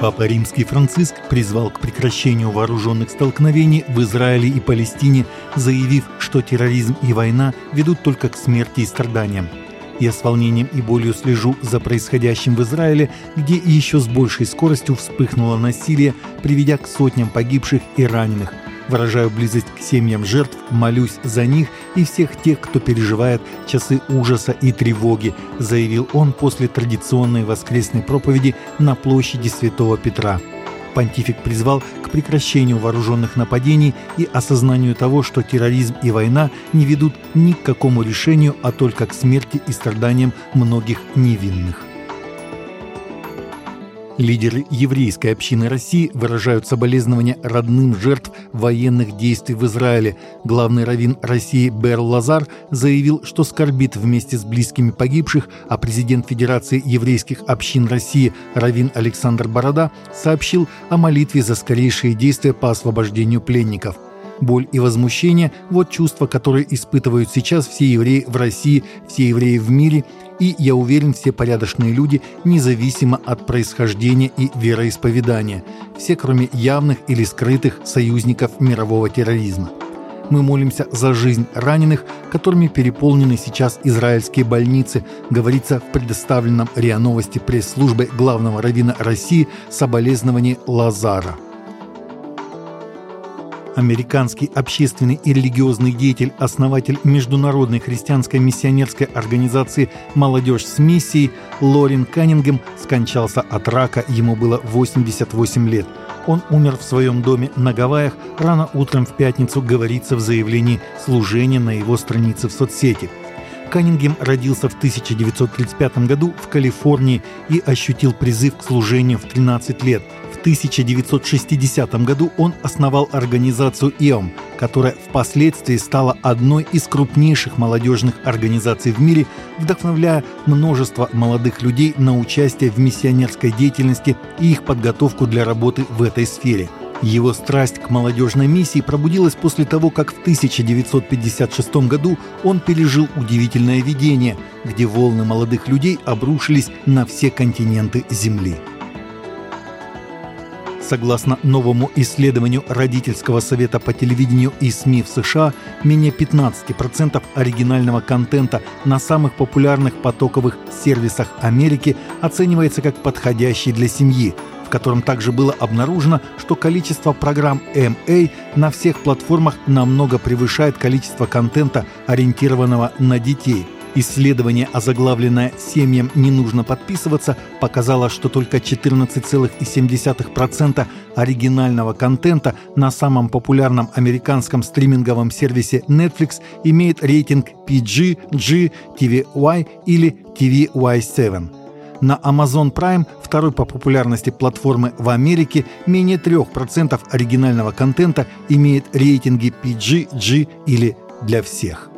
Папа Римский Франциск призвал к прекращению вооруженных столкновений в Израиле и Палестине, заявив, что терроризм и война ведут только к смерти и страданиям. Я с волнением и болью слежу за происходящим в Израиле, где еще с большей скоростью вспыхнуло насилие, приведя к сотням погибших и раненых. Выражаю близость к семьям жертв, молюсь за них и всех тех, кто переживает часы ужаса и тревоги, заявил он после традиционной воскресной проповеди на площади Святого Петра. Понтифик призвал к прекращению вооруженных нападений и осознанию того, что терроризм и война не ведут ни к какому решению, а только к смерти и страданиям многих невинных. Лидеры еврейской общины России выражают соболезнования родным жертв военных действий в Израиле. Главный раввин России Берл Лазар заявил, что скорбит вместе с близкими погибших, а президент Федерации еврейских общин России раввин Александр Борода сообщил о молитве за скорейшие действия по освобождению пленников – Боль и возмущение – вот чувства, которые испытывают сейчас все евреи в России, все евреи в мире, и, я уверен, все порядочные люди, независимо от происхождения и вероисповедания, все кроме явных или скрытых союзников мирового терроризма. Мы молимся за жизнь раненых, которыми переполнены сейчас израильские больницы, говорится в предоставленном РИА Новости пресс-службы главного равина России соболезнование Лазара – Американский общественный и религиозный деятель, основатель Международной христианской миссионерской организации «Молодежь с миссией» Лорин Каннингем скончался от рака, ему было 88 лет. Он умер в своем доме на Гавайях рано утром в пятницу, говорится в заявлении служения на его странице в соцсети. Каннингем родился в 1935 году в Калифорнии и ощутил призыв к служению в 13 лет – 1960 году он основал организацию ИОМ, которая впоследствии стала одной из крупнейших молодежных организаций в мире, вдохновляя множество молодых людей на участие в миссионерской деятельности и их подготовку для работы в этой сфере. Его страсть к молодежной миссии пробудилась после того, как в 1956 году он пережил удивительное видение, где волны молодых людей обрушились на все континенты Земли. Согласно новому исследованию Родительского совета по телевидению и СМИ в США, менее 15% оригинального контента на самых популярных потоковых сервисах Америки оценивается как подходящий для семьи, в котором также было обнаружено, что количество программ MA на всех платформах намного превышает количество контента, ориентированного на детей – Исследование, озаглавленное «Семьям не нужно подписываться», показало, что только 14,7% оригинального контента на самом популярном американском стриминговом сервисе Netflix имеет рейтинг PG, G, TVY или TVY7. На Amazon Prime, второй по популярности платформы в Америке, менее 3% оригинального контента имеет рейтинги PG, G или для всех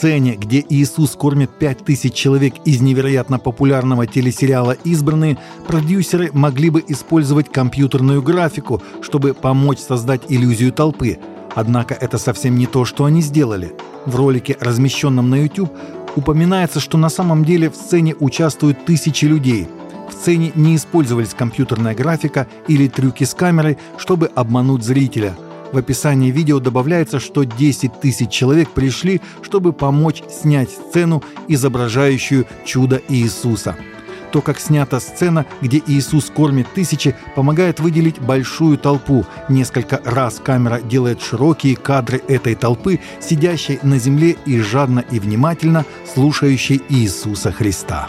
сцене, где Иисус кормит пять тысяч человек из невероятно популярного телесериала «Избранные», продюсеры могли бы использовать компьютерную графику, чтобы помочь создать иллюзию толпы. Однако это совсем не то, что они сделали. В ролике, размещенном на YouTube, упоминается, что на самом деле в сцене участвуют тысячи людей. В сцене не использовались компьютерная графика или трюки с камерой, чтобы обмануть зрителя – в описании видео добавляется, что 10 тысяч человек пришли, чтобы помочь снять сцену, изображающую чудо Иисуса. То, как снята сцена, где Иисус кормит тысячи, помогает выделить большую толпу. Несколько раз камера делает широкие кадры этой толпы, сидящей на земле и жадно и внимательно слушающей Иисуса Христа.